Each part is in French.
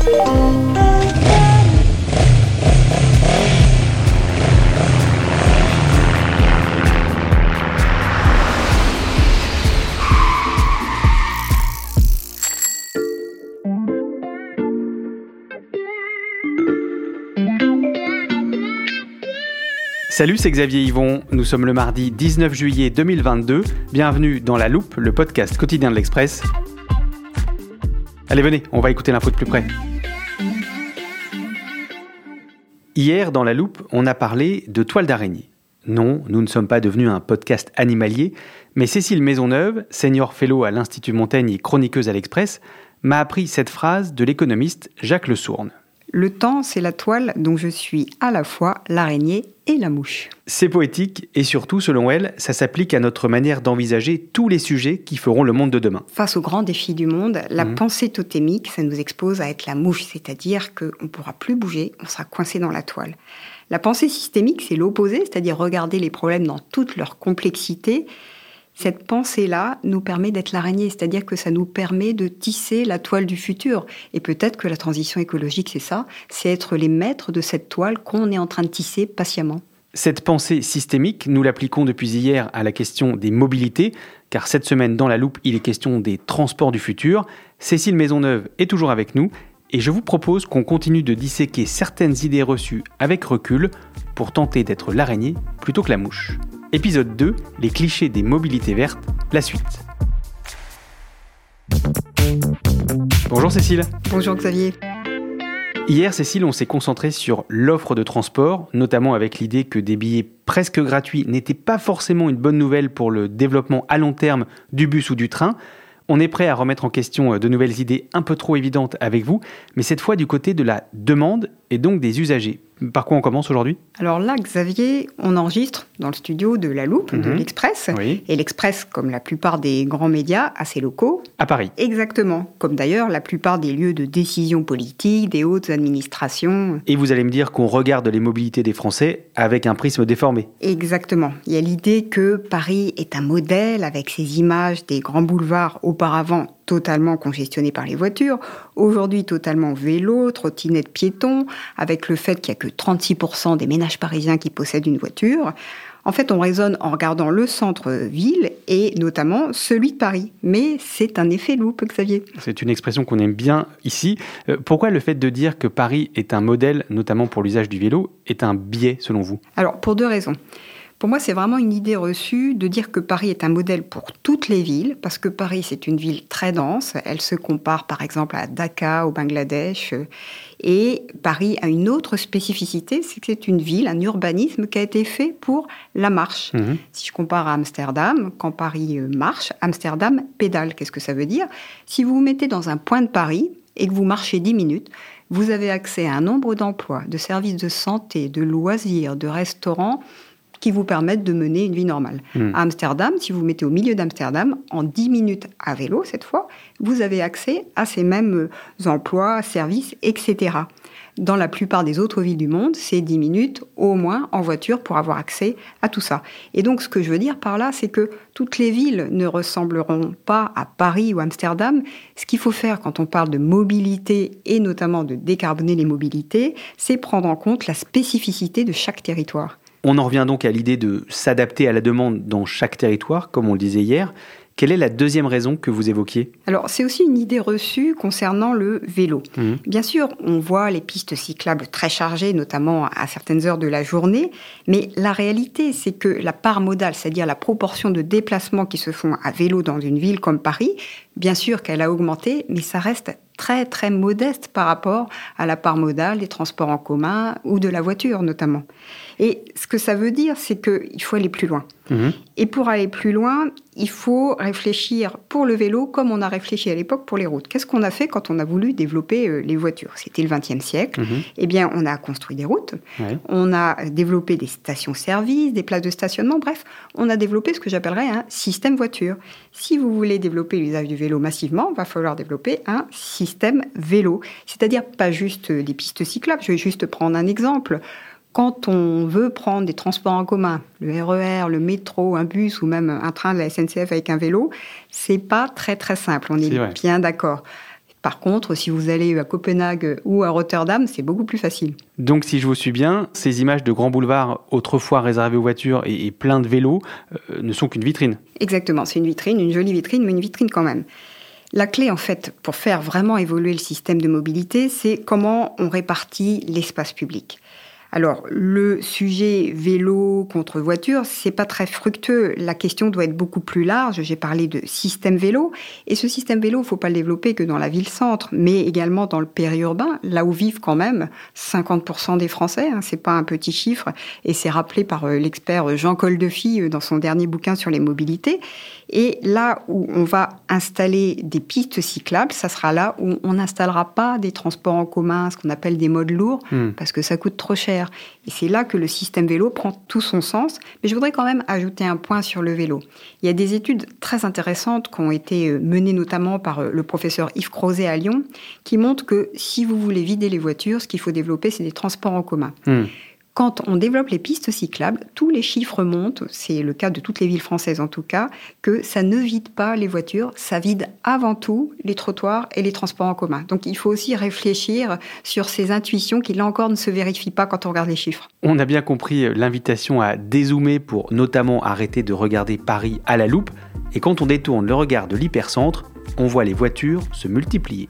Salut, c'est Xavier Yvon. Nous sommes le mardi 19 juillet 2022. Bienvenue dans La Loupe, le podcast quotidien de l'Express. Allez, venez, on va écouter l'info de plus près. Hier, dans La Loupe, on a parlé de toile d'araignée. Non, nous ne sommes pas devenus un podcast animalier, mais Cécile Maisonneuve, senior fellow à l'Institut Montaigne et chroniqueuse à l'Express, m'a appris cette phrase de l'économiste Jacques Le Sourne. Le temps, c'est la toile dont je suis à la fois l'araignée et la mouche. C'est poétique et surtout, selon elle, ça s'applique à notre manière d'envisager tous les sujets qui feront le monde de demain. Face aux grands défis du monde, la Mhm. pensée totémique, ça nous expose à être la mouche, c'est-à-dire qu'on ne pourra plus bouger, on sera coincé dans la toile. La pensée systémique, c'est l'opposé, c'est-à-dire regarder les problèmes dans toute leur complexité. Cette pensée-là nous permet d'être l'araignée, c'est-à-dire que ça nous permet de tisser la toile du futur. Et peut-être que la transition écologique, c'est ça, c'est être les maîtres de cette toile qu'on est en train de tisser patiemment. Cette pensée systémique, nous l'appliquons depuis hier à la question des mobilités, car cette semaine dans la loupe, il est question des transports du futur. Cécile Maisonneuve est toujours avec nous, et je vous propose qu'on continue de disséquer certaines idées reçues avec recul pour tenter d'être l'araignée plutôt que la mouche. Épisode 2, les clichés des mobilités vertes, la suite. Bonjour Cécile. Bonjour Xavier. Hier, Cécile, on s'est concentré sur l'offre de transport, notamment avec l'idée que des billets presque gratuits n'étaient pas forcément une bonne nouvelle pour le développement à long terme du bus ou du train. On est prêt à remettre en question euh, de nouvelles idées un peu trop évidentes avec vous, mais cette fois du côté de la demande et donc des usagers. Par quoi on commence aujourd'hui? Alors là, Xavier, on enregistre dans le studio de La Loupe, de Mhm. l'Express. Oui. Et l'Express, comme la plupart des grands médias, a ses locaux. À Paris. Exactement. Comme d'ailleurs la plupart des lieux de décision politique, des hautes administrations. Et vous allez me dire qu'on regarde les mobilités des Français avec un prisme déformé. Exactement. Il y a l'idée que Paris est un modèle avec ces images des grands boulevards auparavant totalement congestionnés par les voitures, aujourd'hui totalement vélo, trottinettes, piétons, avec le fait qu'il n'y a que 36% des ménages parisiens qui possèdent une voiture. En fait, on raisonne en regardant le centre-ville et notamment celui de Paris. Mais c'est un effet loupe, Xavier. C'est une expression qu'on aime bien ici. Euh, Pourquoi le fait de dire que Paris est un modèle, notamment pour l'usage du vélo, est un biais selon vous? Alors, pour deux raisons. Pour moi, c'est vraiment une idée reçue de dire que Paris est un modèle pour toutes les villes, parce que Paris, c'est une ville très dense. Elle se compare, par exemple, à Dhaka, au Bangladesh. Et Paris a une autre spécificité, c'est que c'est une ville, un urbanisme qui a été fait pour la marche. Mhm. Si je compare à Amsterdam, quand Paris euh, marche, Amsterdam pédale. Qu'est-ce que ça veut dire? Si vous vous mettez dans un point de Paris et que vous marchez 10 minutes, vous avez accès à un nombre d'emplois, de services de santé, de loisirs, de restaurants qui vous permettent de mener une vie normale. Mhm. À Amsterdam, si vous vous mettez au milieu d'Amsterdam, en 10 minutes à vélo cette fois, vous avez accès à ces mêmes euh, emplois, services, etc. Dans la plupart des autres villes du monde, c'est 10 minutes au moins en voiture pour avoir accès à tout ça. Et donc, ce que je veux dire par là, c'est que toutes les villes ne ressembleront pas à Paris ou Amsterdam. Ce qu'il faut faire quand on parle de mobilité et notamment de décarboner les mobilités, c'est prendre en compte la spécificité de chaque territoire. On en revient donc à l'idée de s'adapter à la demande dans chaque territoire, comme on le disait hier. Quelle est la deuxième raison que vous évoquiez? Alors, c'est aussi une idée reçue concernant le vélo. Mhm. Bien sûr, on voit les pistes cyclables très chargées, notamment à certaines heures de la journée, mais la réalité, c'est que la part modale, c'est-à-dire la proportion de déplacements qui se font à vélo dans une ville comme Paris, bien sûr qu'elle a augmenté, mais ça reste très très modeste par rapport à la part modale des transports en commun ou de la voiture notamment. Et ce que ça veut dire, c'est qu'il faut aller plus loin. Mhm. Et pour aller plus loin, il faut réfléchir pour le vélo comme on a réfléchi à l'époque pour les routes. Qu'est-ce qu'on a fait quand on a voulu développer euh, les voitures? C'était le XXe siècle. Mhm. Eh bien, on a construit des routes, Ouais. on a développé des stations-service, des places de stationnement, bref, on a développé ce que j'appellerais un système voiture. Si vous voulez développer l'usage du vélo massivement, il va falloir développer un système vélo. C'est-à-dire pas juste des pistes cyclables. Je vais juste prendre un exemple. Quand on veut prendre des transports en commun, le RER, le métro, un bus ou même un train de la SNCF avec un vélo, c'est pas très très simple. On est, vrai. bien d'accord. Par contre, si vous allez à Copenhague ou à Rotterdam, c'est beaucoup plus facile. Donc, si je vous suis bien, ces images de grands boulevards autrefois réservés aux voitures et, et pleins de vélos euh, ne sont qu'une vitrine. Exactement, c'est une vitrine, une jolie vitrine, mais une vitrine quand même. La clé, en fait, pour faire vraiment évoluer le système de mobilité, c'est comment on répartit l'espace public. Alors, le sujet vélo contre voiture, c'est pas très fructueux. La question doit être beaucoup plus large. J'ai parlé de système vélo. Et ce système vélo, il faut pas le développer que dans la ville-centre, mais également dans le périurbain, là où vivent quand même 50% des Français. Hein, c'est pas un petit chiffre. Et c'est rappelé par euh, l'expert Jean Coldefy euh, dans son dernier bouquin sur les mobilités. Et là où on va installer des pistes cyclables, ça sera là où on n'installera pas des transports en commun, ce qu'on appelle des modes lourds, Hmm. parce que ça coûte trop cher. Et c'est là que le système vélo prend tout son sens. Mais je voudrais quand même ajouter un point sur le vélo. Il y a des études très intéressantes qui ont été euh, menées notamment par euh, le professeur Yves Crozet à Lyon, qui montrent que si vous voulez vider les voitures, ce qu'il faut développer, c'est des transports en commun. Hmm. Quand on développe les pistes cyclables, tous les chiffres montent, c'est le cas de toutes les villes françaises en tout cas, que ça ne vide pas les voitures, ça vide avant tout les trottoirs et les transports en commun. Donc il faut aussi réfléchir sur ces intuitions qui là encore ne se vérifient pas quand on regarde les chiffres. On a bien compris l'invitation à dézoomer pour notamment arrêter de regarder Paris à la loupe. Et quand on détourne le regard de l'hypercentre, on voit les voitures se multiplier.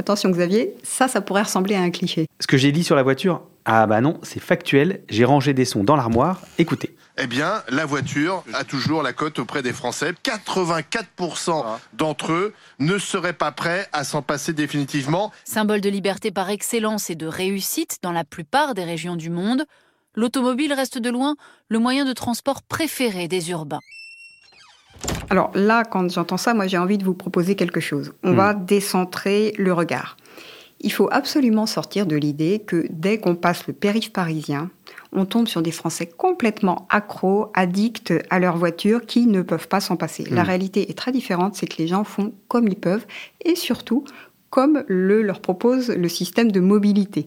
Attention Xavier, ça, ça pourrait ressembler à un cliché. Ce que j'ai dit sur la voiture, ah bah non, c'est factuel, j'ai rangé des sons dans l'armoire, écoutez. Eh bien, la voiture a toujours la cote auprès des Français. 84% d'entre eux ne seraient pas prêts à s'en passer définitivement. Symbole de liberté par excellence et de réussite dans la plupart des régions du monde, l'automobile reste de loin le moyen de transport préféré des urbains. Alors là, quand j'entends ça, moi j'ai envie de vous proposer quelque chose. On Hmm. va décentrer le regard. Il faut absolument sortir de l'idée que dès qu'on passe le périph' parisien, on tombe sur des Français complètement accros, addicts à leur voiture, qui ne peuvent pas s'en passer. La Hmm. réalité est très différente, c'est que les gens font comme ils peuvent, et surtout comme le leur propose le système de mobilité.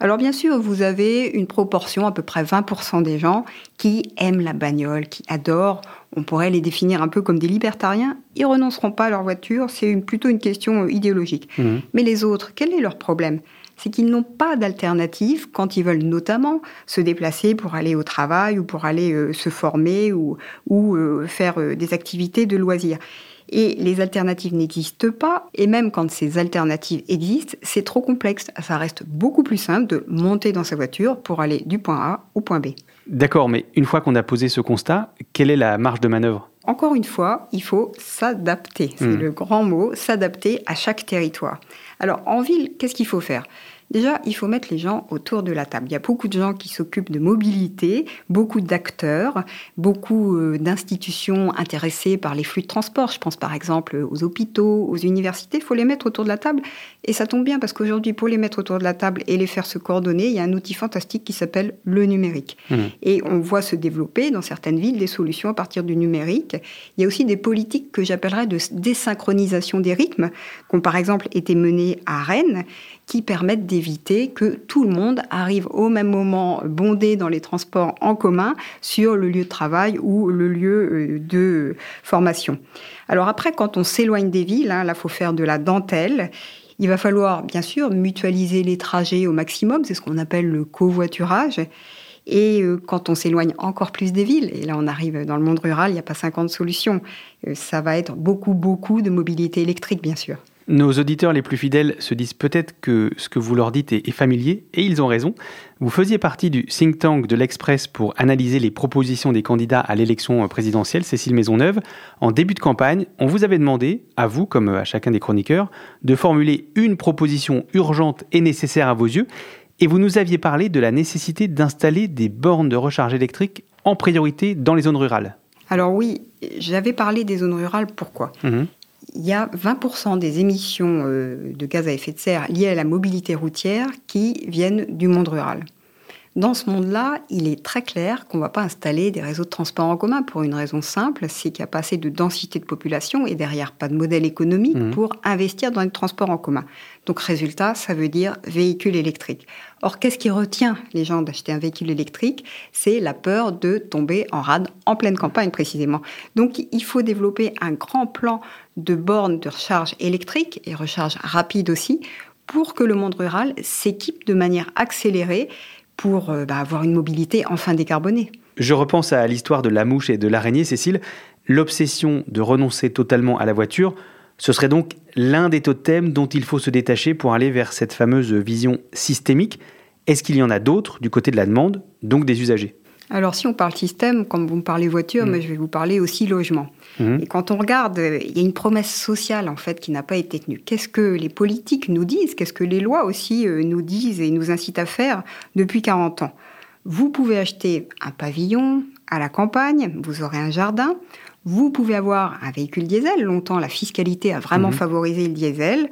Alors bien sûr, vous avez une proportion, à peu près 20% des gens, qui aiment la bagnole, qui adorent. On pourrait les définir un peu comme des libertariens. Ils renonceront pas à leur voiture, c'est une- plutôt une question euh, idéologique. Mhm. Mais les autres, quel est leur problème? C'est qu'ils n'ont pas d'alternative quand ils veulent notamment se déplacer pour aller au travail ou pour aller euh, se former ou, ou euh, faire euh, des activités de loisirs. Et les alternatives n'existent pas, et même quand ces alternatives existent, c'est trop complexe. Ça reste beaucoup plus simple de monter dans sa voiture pour aller du point A au point B. D'accord, mais une fois qu'on a posé ce constat, quelle est la marge de manœuvre? Encore une fois, il faut s'adapter. C'est Hmm. le grand mot, s'adapter à chaque territoire. Alors, en ville, qu'est-ce qu'il faut faire? Déjà, il faut mettre les gens autour de la table. Il y a beaucoup de gens qui s'occupent de mobilité, beaucoup d'acteurs, beaucoup euh, d'institutions intéressées par les flux de transport. Je pense par exemple aux hôpitaux, aux universités. Il faut les mettre autour de la table. Et ça tombe bien parce qu'aujourd'hui, pour les mettre autour de la table et les faire se coordonner, il y a un outil fantastique qui s'appelle le numérique. Mhm. Et on voit se développer dans certaines villes des solutions à partir du numérique. Il y a aussi des politiques que j'appellerais de désynchronisation des rythmes, qui ont par exemple été menées à Rennes, qui permettent d'éviter que tout le monde arrive au même moment bondé dans les transports en commun sur le lieu de travail ou le lieu euh, de formation. Alors après, quand on s'éloigne des villes, hein, là, faut faire de la dentelle. Il va falloir, bien sûr, mutualiser les trajets au maximum, c'est ce qu'on appelle le covoiturage. Et euh, quand on s'éloigne encore plus des villes, et là on arrive dans le monde rural, il n'y a pas 50 solutions, euh, ça va être beaucoup, beaucoup de mobilité électrique, bien sûr. Nos auditeurs les plus fidèles se disent peut-être que ce que vous leur dites est, familier, et ils ont raison. Vous faisiez partie du think tank de l'Express pour analyser les propositions des candidats à l'élection présidentielle, Cécile Maisonneuve. En début de campagne, on vous avait demandé, à vous comme à chacun des chroniqueurs, de formuler une proposition urgente et nécessaire à vos yeux, et vous nous aviez parlé de la nécessité d'installer des bornes de recharge électrique en priorité dans les zones rurales. Alors oui, j'avais parlé des zones rurales, pourquoi? Mhm il y a 20% des émissions euh, de gaz à effet de serre liées à la mobilité routière qui viennent du monde rural. Dans ce monde-là, il est très clair qu'on ne va pas installer des réseaux de transport en commun pour une raison simple, c'est qu'il n'y a pas assez de densité de population et derrière pas de modèle économique mmh. pour investir dans les transports en commun. Donc résultat, ça veut dire véhicule électrique. Or, qu'est-ce qui retient les gens d'acheter un véhicule électrique? C'est la peur de tomber en rade en pleine campagne précisément. Donc il faut développer un grand plan de bornes de recharge électrique et recharge rapide aussi pour que le monde rural s'équipe de manière accélérée pour euh, bah, avoir une mobilité enfin décarbonée. Je repense à l'histoire de la mouche et de l'araignée, Cécile. L'obsession de renoncer totalement à la voiture, ce serait donc l'un des totems dont il faut se détacher pour aller vers cette fameuse vision systémique. Est-ce qu'il y en a d'autres du côté de la demande, donc des usagers? Alors, si on parle système, comme vous me parlez voiture, mm. mais je vais vous parler aussi logement. Mm. Et quand on regarde, il y a une promesse sociale, en fait, qui n'a pas été tenue. Qu'est-ce que les politiques nous disent? Qu'est-ce que les lois aussi euh, nous disent et nous incitent à faire depuis 40 ans? Vous pouvez acheter un pavillon à la campagne, vous aurez un jardin. Vous pouvez avoir un véhicule diesel. Longtemps, la fiscalité a vraiment mm-hmm. favorisé le diesel.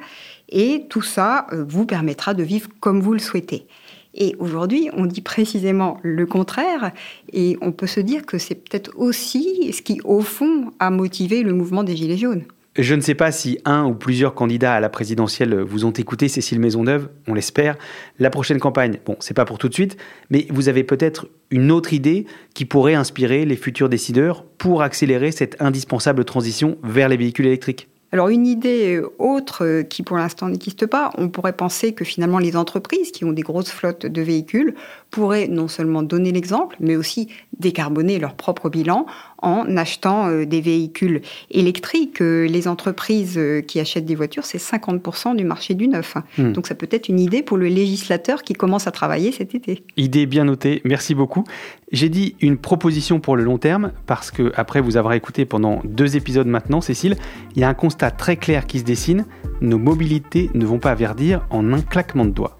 Et tout ça euh, vous permettra de vivre comme vous le souhaitez. Et aujourd'hui, on dit précisément le contraire, et on peut se dire que c'est peut-être aussi ce qui, au fond, a motivé le mouvement des Gilets jaunes. Je ne sais pas si un ou plusieurs candidats à la présidentielle vous ont écouté, Cécile Maisonneuve, on l'espère. La prochaine campagne, bon, c'est pas pour tout de suite, mais vous avez peut-être une autre idée qui pourrait inspirer les futurs décideurs pour accélérer cette indispensable transition vers les véhicules électriques. Alors une idée euh, autre euh, qui pour l'instant n'existe pas, on pourrait penser que finalement les entreprises qui ont des grosses flottes de véhicules pourraient non seulement donner l'exemple, mais aussi décarboner leur propre bilan en achetant euh, des véhicules électriques. Les entreprises qui achètent des voitures, c'est 50% du marché du neuf. Hmm. Donc ça peut être une idée pour le législateur qui commence à travailler cet été. Idée bien notée, merci beaucoup. J'ai dit une proposition pour le long terme parce que après vous avoir écouté pendant deux épisodes maintenant, Cécile, il y a un constat très clair qui se dessine. Nos mobilités ne vont pas verdir en un claquement de doigts.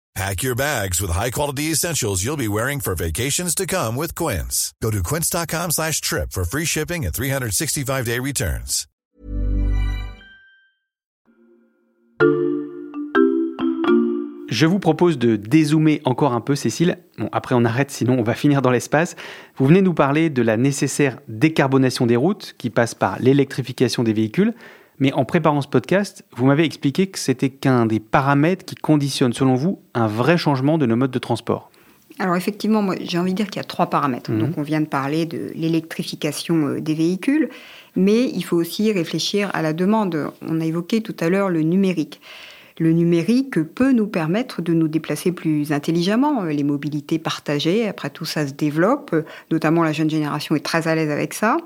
Pack your bags with high-quality essentials you'll be wearing for vacations to come with Quince. Go to quince.com/trip for free shipping and 365-day returns. Je vous propose de dézoomer encore un peu, Cécile. Bon, après on arrête, sinon on va finir dans l'espace. Vous venez nous parler de la nécessaire décarbonation des routes, qui passe par l'électrification des véhicules. Mais en préparant ce podcast, vous m'avez expliqué que c'était qu'un des paramètres qui conditionnent, selon vous, un vrai changement de nos modes de transport. Alors effectivement, moi j'ai envie de dire qu'il y a trois paramètres. Mhm. Donc on vient de parler de l'électrification euh, des véhicules, mais il faut aussi réfléchir à la demande. On a évoqué tout à l'heure le numérique. Le numérique peut nous permettre de nous déplacer plus intelligemment. Les mobilités partagées, après tout, ça se développe. Notamment, la jeune génération est très à l'aise avec ça.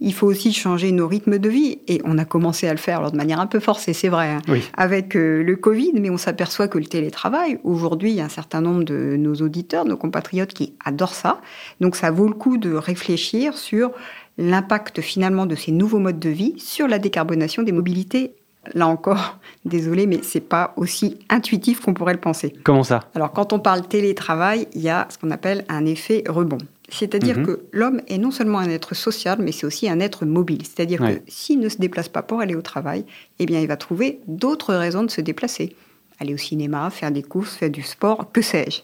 Il faut aussi changer nos rythmes de vie. Et on a commencé à le faire de manière un peu forcée, c'est vrai, hein, avec euh, le Covid. Mais on s'aperçoit que le télétravail, aujourd'hui, il y a un certain nombre de nos auditeurs, nos compatriotes qui adorent ça. Donc, ça vaut le coup de réfléchir sur l'impact finalement de ces nouveaux modes de vie sur la décarbonation des mobilités Là encore, désolé, mais c'est pas aussi intuitif qu'on pourrait le penser. Comment ça? Alors, quand on parle télétravail, il y a ce qu'on appelle un effet rebond. C'est-à-dire mhm. que l'homme est non seulement un être social, mais c'est aussi un être mobile. C'est-à-dire que s'il ne se déplace pas pour aller au travail, eh bien, il va trouver d'autres raisons de se déplacer aller au cinéma, faire des courses, faire du sport, que sais-je.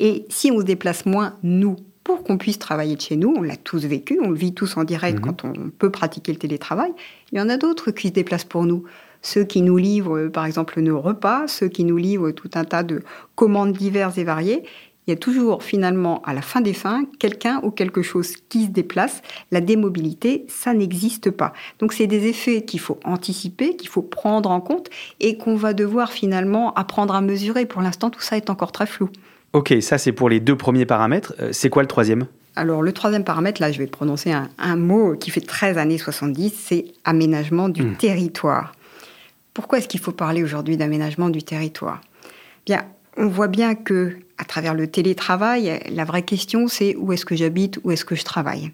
Et si on se déplace moins, nous, pour qu'on puisse travailler de chez nous, on l'a tous vécu, on le vit tous en direct Mhm. quand on peut pratiquer le télétravail, il y en a d'autres qui se déplacent pour nous. Ceux qui nous livrent, euh, par exemple, nos repas, ceux qui nous livrent tout un tas de commandes diverses et variées. Il y a toujours finalement, à la fin des fins, quelqu'un ou quelque chose qui se déplace. La démobilité, ça n'existe pas. Donc c'est des effets qu'il faut anticiper, qu'il faut prendre en compte et qu'on va devoir finalement apprendre à mesurer. Pour l'instant, tout ça est encore très flou. Ok, ça c'est pour les deux premiers paramètres. Euh, C'est quoi le troisième? Alors le troisième paramètre, là je vais prononcer un, un mot qui fait 13 années 70, c'est aménagement du Mmh. territoire. Pourquoi est-ce qu'il faut parler aujourd'hui d'aménagement du territoire? Bien, on voit bien que à travers le télétravail, la vraie question c'est où est-ce que j'habite, où est-ce que je travaille?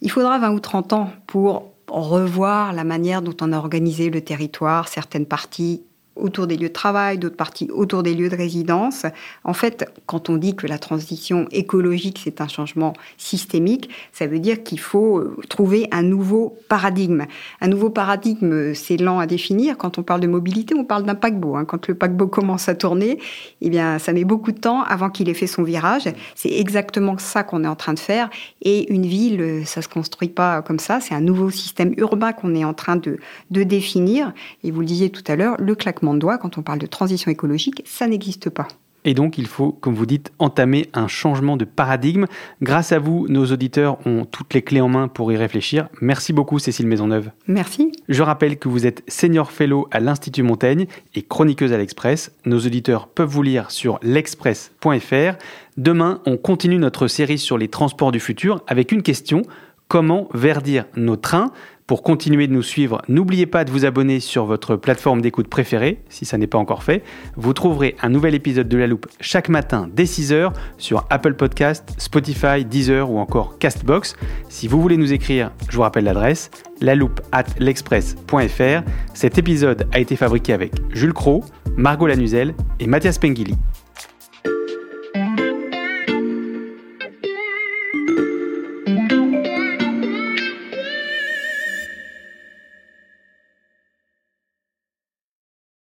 Il faudra 20 ou 30 ans pour revoir la manière dont on a organisé le territoire, certaines parties autour des lieux de travail, d'autres parties autour des lieux de résidence. En fait, quand on dit que la transition écologique, c'est un changement systémique, ça veut dire qu'il faut euh, trouver un nouveau paradigme. Un nouveau paradigme, c'est lent à définir. Quand on parle de mobilité, on parle d'un paquebot. hein. Quand le paquebot commence à tourner, eh bien, ça met beaucoup de temps avant qu'il ait fait son virage. C'est exactement ça qu'on est en train de faire. Et une ville, euh, ça se construit pas comme ça. C'est un nouveau système urbain qu'on est en train de définir. Et vous le disiez tout à l'heure, le claquement de doigts, quand on parle de transition écologique, ça n'existe pas. Et donc, il faut, comme vous dites, entamer un changement de paradigme. Grâce à vous, nos auditeurs ont toutes les clés en main pour y réfléchir. Merci beaucoup, Cécile Maisonneuve. Merci. Je rappelle que vous êtes senior fellow à l'Institut Montaigne et chroniqueuse à l'Express. Nos auditeurs peuvent vous lire sur l'express.fr. Demain, on continue notre série sur les transports du futur avec une question comment verdir nos trains? Pour continuer de nous suivre, n'oubliez pas de vous abonner sur votre plateforme d'écoute préférée, si ça n'est pas encore fait. Vous trouverez un nouvel épisode de La Loupe chaque matin dès 6h sur Apple Podcast, Spotify, Deezer ou encore Castbox. Si vous voulez nous écrire, je vous rappelle l'adresse laloupe at l'express.fr. Cet épisode a été fabriqué avec Jules Cro, Margot Lanuzel et Mathias Pengili.